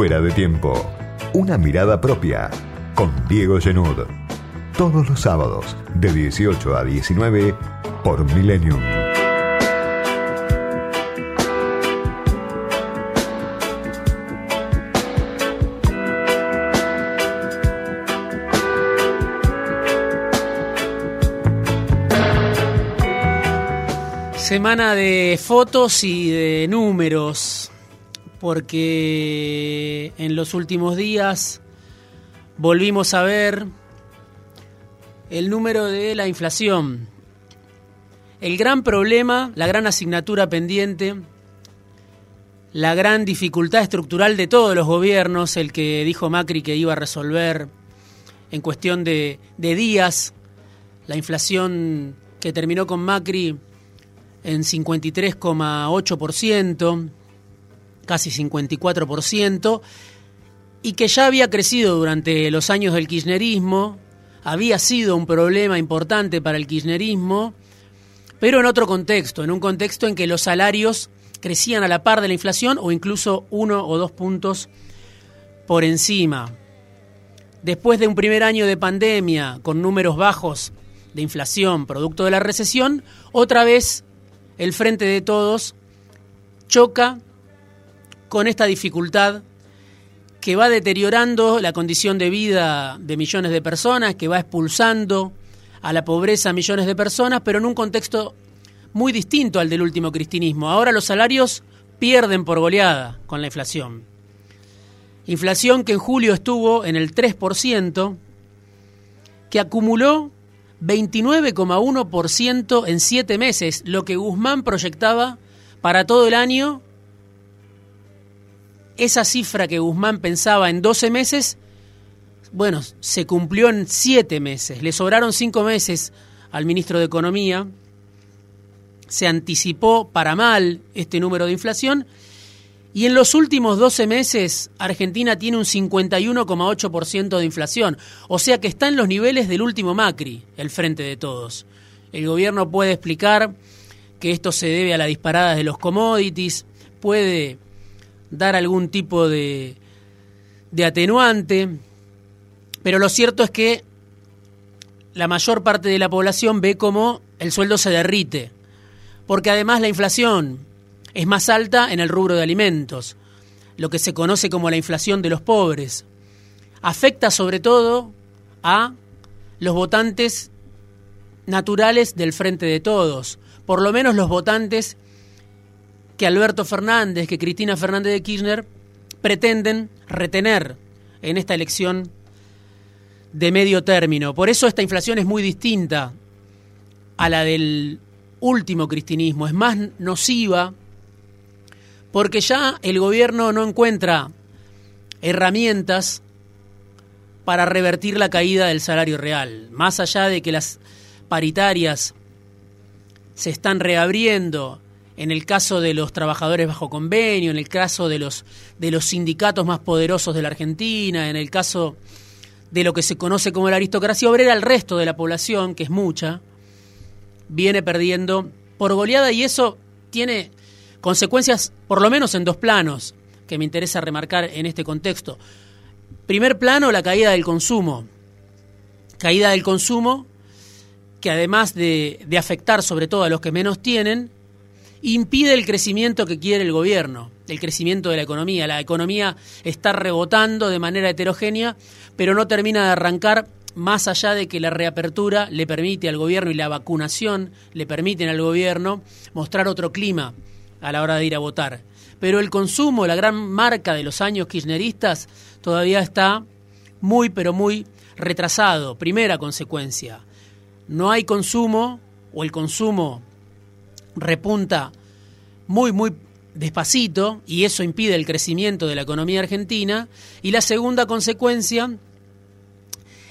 Fuera de tiempo. Una mirada propia. Con Diego Genud. Todos los sábados, de 18 a 19, por Millennium. Semana de fotos y de números, porque en los últimos días volvimos a ver el número de la inflación. El gran problema, la gran asignatura pendiente, la gran dificultad estructural de todos los gobiernos, el que dijo Macri que iba a resolver en cuestión de, días, la inflación que terminó con Macri en 53,8%, casi 54%, y que ya había crecido durante los años del kirchnerismo, había sido un problema importante para el kirchnerismo, pero en otro contexto, en un contexto en que los salarios crecían a la par de la inflación o incluso uno o dos puntos por encima. Después de un primer año de pandemia con números bajos de inflación producto de la recesión, otra vez el Frente de Todos choca con esta dificultad que va deteriorando la condición de vida de millones de personas, que va expulsando a la pobreza a millones de personas, pero en un contexto muy distinto al del último cristinismo. Ahora los salarios pierden por goleada con la inflación. Inflación que en julio estuvo en el 3%, que acumuló 29,1% en siete meses, lo que Guzmán proyectaba para todo el año. Esa cifra que Guzmán pensaba en 12 meses, bueno, se cumplió en siete meses. Le sobraron cinco meses al ministro de Economía. Se anticipó para mal este número de inflación y en los últimos 12 meses, Argentina tiene un 51,8% de inflación, o sea que está en los niveles del último Macri, el frente de todos. El gobierno puede explicar que esto se debe a la disparada de los commodities, puede dar algún tipo de, de atenuante, pero lo cierto es que la mayor parte de la población ve como el sueldo se derrite, porque además la inflación es más alta en el rubro de alimentos, lo que se conoce como la inflación de los pobres. Afecta sobre todo a los votantes naturales del Frente de Todos, por lo menos los votantes que Alberto Fernández, que Cristina Fernández de Kirchner pretenden retener en esta elección de medio término. Por eso esta inflación es muy distinta a la del último cristinismo, es más nociva porque ya el gobierno no encuentra herramientas para revertir la caída del salario real. Más allá de que las paritarias se están reabriendo, en el caso de los trabajadores bajo convenio, en el caso de los, de los sindicatos más poderosos de la Argentina, en el caso de lo que se conoce como la aristocracia obrera, el resto de la población, que es mucha, viene perdiendo por goleada y eso tiene Consecuencias, por lo menos en dos planos, que me interesa remarcar en este contexto. Primer plano, la caída del consumo. Caída del consumo que además de, de afectar sobre todo a los que menos tienen, impide el crecimiento que quiere el gobierno, el crecimiento de la economía. La economía está rebotando de manera heterogénea, pero no termina de arrancar más allá de que la reapertura le permite al gobierno y la vacunación le permiten al gobierno mostrar otro clima a la hora de ir a votar. Pero el consumo, la gran marca de los años kirchneristas, todavía está muy, pero muy retrasado. Primera consecuencia, no hay consumo o el consumo repunta muy, muy despacito y eso impide el crecimiento de la economía argentina. Y la segunda consecuencia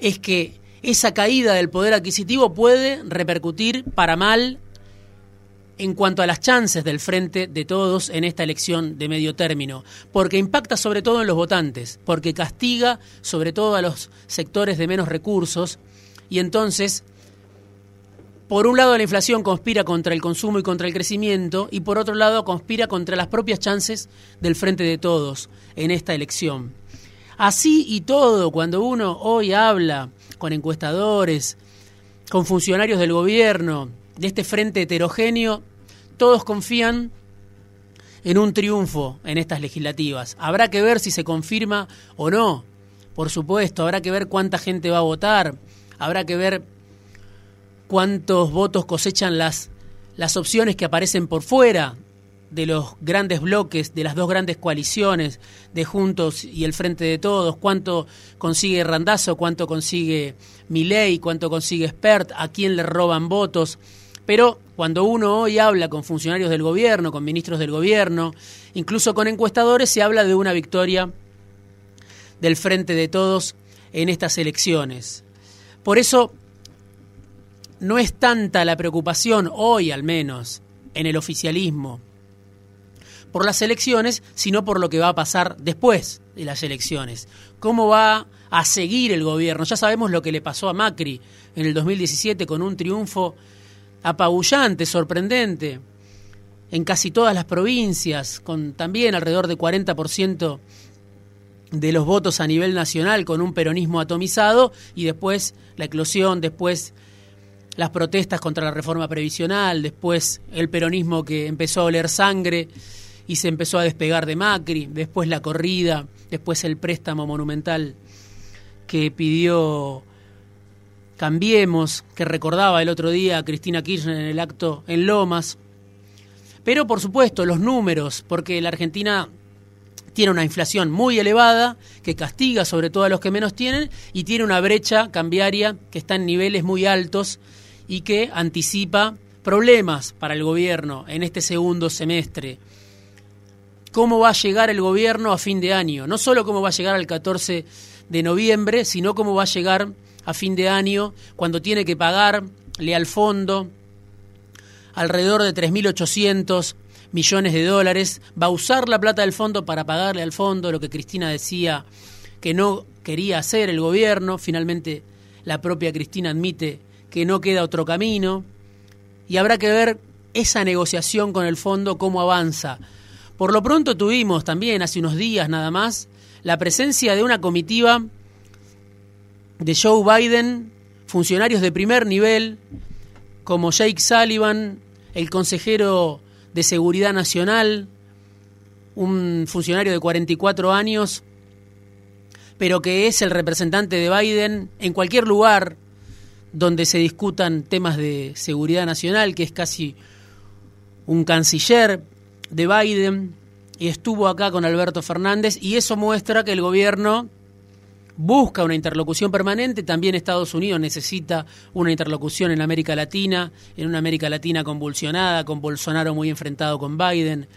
es que esa caída del poder adquisitivo puede repercutir para mal en cuanto a las chances del frente de todos en esta elección de medio término, porque impacta sobre todo en los votantes, porque castiga sobre todo a los sectores de menos recursos y entonces por un lado la inflación conspira contra el consumo y contra el crecimiento y por otro lado conspira contra las propias chances del frente de todos en esta elección. Así y todo, cuando uno hoy habla con encuestadores, con funcionarios del gobierno, de este frente heterogéneo, todos confían en un triunfo en estas legislativas. Habrá que ver si se confirma o no, por supuesto, habrá que ver cuánta gente va a votar, habrá que ver cuántos votos cosechan las, las opciones que aparecen por fuera de los grandes bloques, de las dos grandes coaliciones de Juntos y el Frente de Todos, cuánto consigue Randazo, cuánto consigue Milei, cuánto consigue Spert, a quién le roban votos. Pero cuando uno hoy habla con funcionarios del gobierno, con ministros del gobierno, incluso con encuestadores, se habla de una victoria del Frente de Todos en estas elecciones. Por eso no es tanta la preocupación, hoy al menos, en el oficialismo, por las elecciones, sino por lo que va a pasar después de las elecciones. ¿Cómo va a seguir el gobierno? Ya sabemos lo que le pasó a Macri en el 2017 con un triunfo apabullante, sorprendente, en casi todas las provincias, con también alrededor de 40% de los votos a nivel nacional, con un peronismo atomizado, y después la eclosión, después las protestas contra la reforma previsional, después el peronismo que empezó a oler sangre y se empezó a despegar de Macri, después la corrida, después el préstamo monumental que pidió Cambiemos, que recordaba el otro día a Cristina Kirchner en el acto en Lomas. Pero por supuesto los números, porque la Argentina tiene una inflación muy elevada que castiga sobre todo a los que menos tienen y tiene una brecha cambiaria que está en niveles muy altos y que anticipa problemas para el gobierno en este segundo semestre cómo va a llegar el gobierno a fin de año. No solo cómo va a llegar al 14 de noviembre, sino cómo va a llegar a fin de año cuando tiene que pagarle al fondo alrededor de 3.800 millones de dólares. Va a usar la plata del fondo para pagarle al fondo lo que Cristina decía que no quería hacer el gobierno. Finalmente la propia Cristina admite que no queda otro camino. Y habrá que ver esa negociación con el fondo, cómo avanza por lo pronto tuvimos también hace unos días nada más la presencia de una comitiva de Joe Biden, funcionarios de primer nivel, como Jake Sullivan, el consejero de Seguridad Nacional, un funcionario de 44 años, pero que es el representante de Biden en cualquier lugar donde se discutan temas de seguridad nacional, que es casi un canciller, de Biden y estuvo acá con Alberto Fernández y eso muestra que el gobierno busca una interlocución permanente, también Estados Unidos necesita una interlocución en América Latina, en una América Latina convulsionada, con Bolsonaro muy enfrentado con Biden,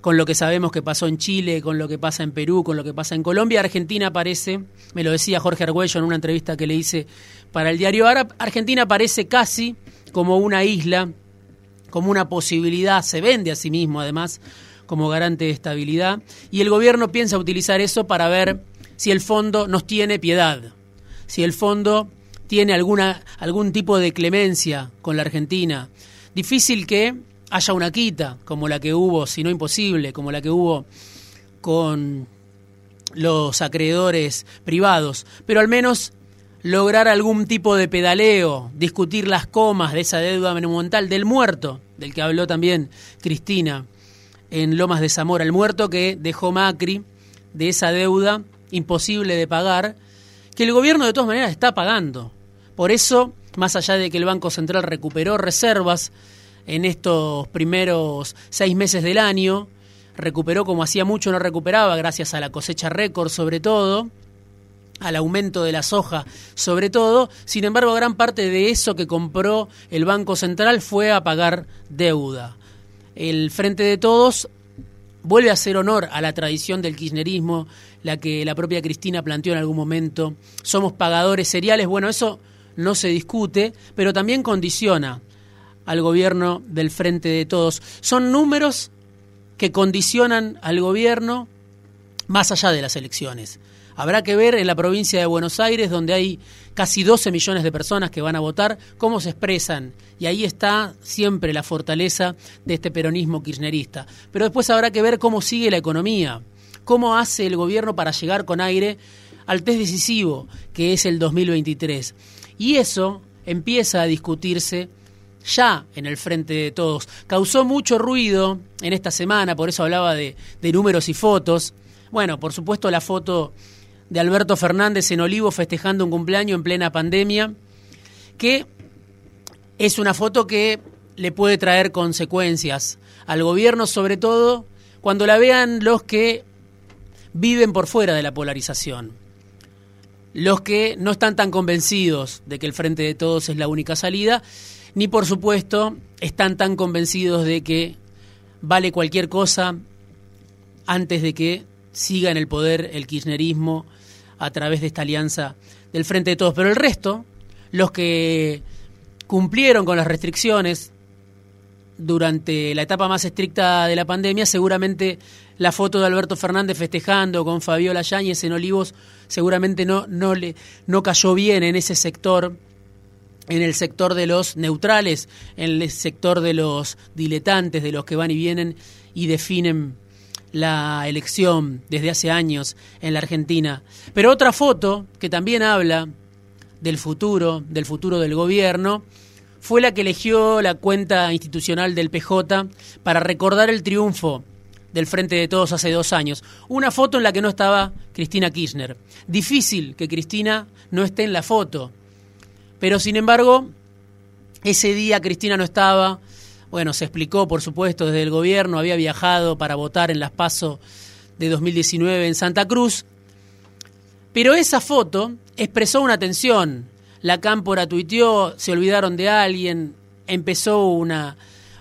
con lo que sabemos que pasó en Chile, con lo que pasa en Perú, con lo que pasa en Colombia. Argentina parece, me lo decía Jorge Argüello en una entrevista que le hice para el diario Argentina parece casi como una isla como una posibilidad, se vende a sí mismo además como garante de estabilidad, y el gobierno piensa utilizar eso para ver si el fondo nos tiene piedad, si el fondo tiene alguna, algún tipo de clemencia con la Argentina. Difícil que haya una quita como la que hubo, si no imposible, como la que hubo con los acreedores privados, pero al menos lograr algún tipo de pedaleo, discutir las comas de esa deuda monumental del muerto, del que habló también Cristina en Lomas de Zamora, el muerto que dejó Macri de esa deuda imposible de pagar, que el gobierno de todas maneras está pagando. Por eso, más allá de que el Banco Central recuperó reservas en estos primeros seis meses del año, recuperó como hacía mucho no recuperaba, gracias a la cosecha récord sobre todo, al aumento de la soja, sobre todo. Sin embargo, gran parte de eso que compró el Banco Central fue a pagar deuda. El Frente de Todos vuelve a hacer honor a la tradición del kirchnerismo, la que la propia Cristina planteó en algún momento. Somos pagadores seriales. Bueno, eso no se discute, pero también condiciona al gobierno del Frente de Todos. Son números que condicionan al gobierno más allá de las elecciones Habrá que ver en la provincia de Buenos Aires, donde hay casi 12 millones de personas que van a votar, cómo se expresan. Y ahí está siempre la fortaleza de este peronismo kirchnerista. Pero después habrá que ver cómo sigue la economía, cómo hace el gobierno para llegar con aire al test decisivo, que es el 2023. Y eso empieza a discutirse ya en el frente de todos. Causó mucho ruido en esta semana, por eso hablaba de, de números y fotos. Bueno, por supuesto la foto de Alberto Fernández en Olivo festejando un cumpleaños en plena pandemia, que es una foto que le puede traer consecuencias al gobierno, sobre todo cuando la vean los que viven por fuera de la polarización, los que no están tan convencidos de que el Frente de Todos es la única salida, ni por supuesto están tan convencidos de que vale cualquier cosa antes de que siga en el poder el kirchnerismo a través de esta alianza del Frente de Todos. Pero el resto, los que cumplieron con las restricciones durante la etapa más estricta de la pandemia, seguramente la foto de Alberto Fernández festejando con Fabiola Yáñez en Olivos seguramente no, no, le, no cayó bien en ese sector, en el sector de los neutrales, en el sector de los diletantes, de los que van y vienen y definen la elección desde hace años en la Argentina. Pero otra foto que también habla del futuro, del futuro del gobierno, fue la que eligió la cuenta institucional del PJ para recordar el triunfo del Frente de Todos hace dos años. Una foto en la que no estaba Cristina Kirchner. Difícil que Cristina no esté en la foto. Pero sin embargo, ese día Cristina no estaba, bueno, se explicó, por supuesto, desde el gobierno, había viajado para votar en las PASO de 2019 en Santa Cruz. Pero esa foto expresó una tensión. La cámpora tuiteó, se olvidaron de alguien, empezó una,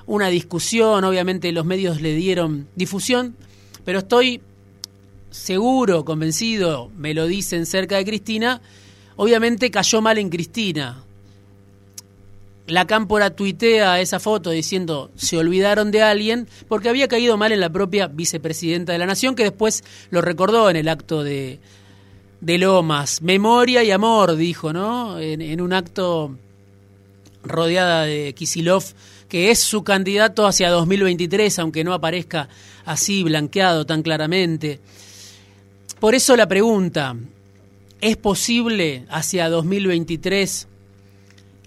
una discusión, obviamente los medios le dieron difusión, pero estoy seguro, convencido, me lo dicen cerca de Cristina, obviamente cayó mal en Cristina la cámpora tuitea esa foto diciendo se olvidaron de alguien porque había caído mal en la propia vicepresidenta de la Nación que después lo recordó en el acto de, de Lomas. Memoria y amor, dijo, ¿no? En, un acto rodeada de Kisilov, que es su candidato hacia 2023, aunque no aparezca así blanqueado tan claramente. Por eso la pregunta, ¿es posible hacia 2023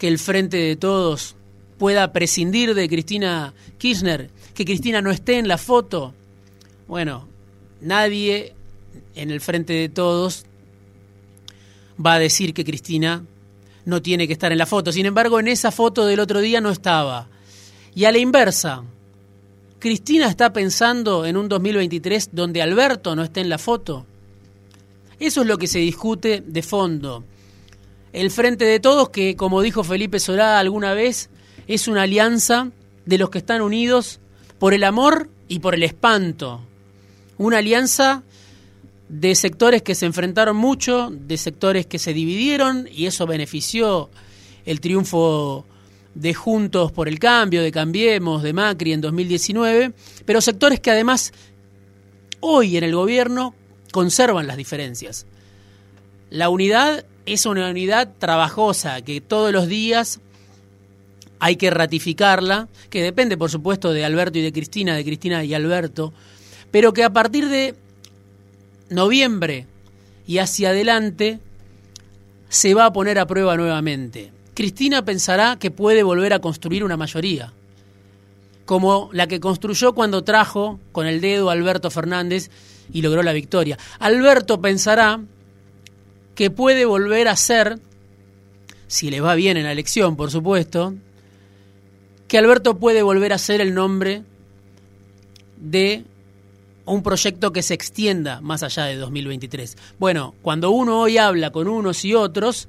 que el Frente de Todos pueda prescindir de Cristina Kirchner, que Cristina no esté en la foto. Bueno, nadie en el Frente de Todos va a decir que Cristina no tiene que estar en la foto. Sin embargo, en esa foto del otro día no estaba. Y a la inversa, Cristina está pensando en un 2023 donde Alberto no esté en la foto. Eso es lo que se discute de fondo el Frente de Todos, que como dijo Felipe Solá alguna vez, es una alianza de los que están unidos por el amor y por el espanto. Una alianza de sectores que se enfrentaron mucho, de sectores que se dividieron y eso benefició el triunfo de Juntos por el Cambio, de Cambiemos, de Macri en 2019, pero sectores que además hoy en el gobierno conservan las diferencias. La unidad es una unidad trabajosa que todos los días hay que ratificarla, que depende por supuesto de Alberto y de Cristina, de Cristina y Alberto, pero que a partir de noviembre y hacia adelante se va a poner a prueba nuevamente. Cristina pensará que puede volver a construir una mayoría, como la que construyó cuando trajo con el dedo a Alberto Fernández y logró la victoria. Alberto pensará que puede volver a ser, si le va bien en la elección, por supuesto, que Alberto puede volver a ser el nombre de un proyecto que se extienda más allá de 2023. Bueno, cuando uno hoy habla con unos y otros,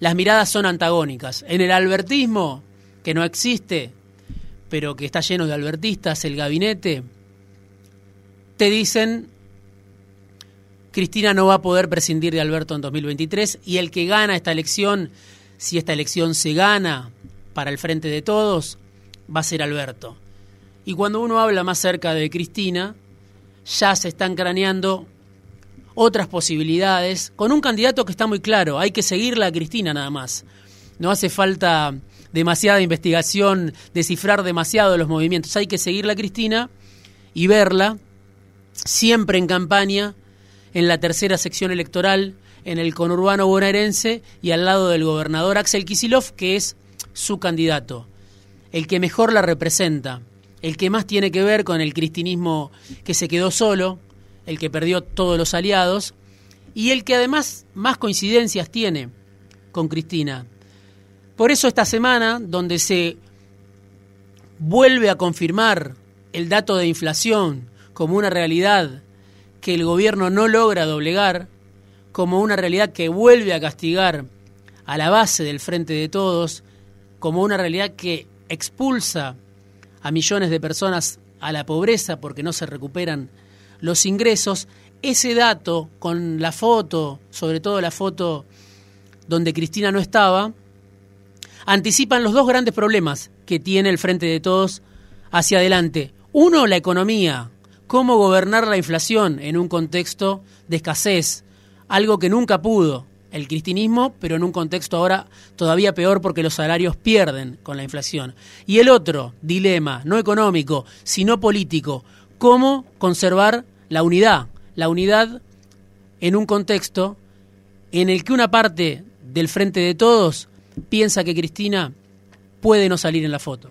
las miradas son antagónicas. En el albertismo, que no existe, pero que está lleno de albertistas, el gabinete, te dicen Cristina no va a poder prescindir de Alberto en 2023 y el que gana esta elección, si esta elección se gana para el frente de todos, va a ser Alberto. Y cuando uno habla más cerca de Cristina, ya se están craneando otras posibilidades, con un candidato que está muy claro, hay que seguirla a Cristina nada más. No hace falta demasiada investigación, descifrar demasiado los movimientos, hay que seguirla a Cristina y verla siempre en campaña, en la tercera sección electoral, en el conurbano bonaerense y al lado del gobernador Axel Kisilov, que es su candidato, el que mejor la representa, el que más tiene que ver con el cristinismo que se quedó solo, el que perdió todos los aliados, y el que además más coincidencias tiene con Cristina. Por eso esta semana, donde se vuelve a confirmar el dato de inflación como una realidad que el gobierno no logra doblegar, como una realidad que vuelve a castigar a la base del frente de todos, como una realidad que expulsa a millones de personas a la pobreza porque no se recuperan los ingresos, ese dato con la foto, sobre todo la foto donde Cristina no estaba, anticipan los dos grandes problemas que tiene el Frente de Todos hacia adelante. Uno, la economía, cómo gobernar la inflación en un contexto de escasez, algo que nunca pudo el cristinismo, pero en un contexto ahora todavía peor porque los salarios pierden con la inflación. Y el otro dilema, no económico, sino político, cómo conservar la unidad, la unidad en un contexto en el que una parte del frente de todos piensa que Cristina puede no salir en la foto.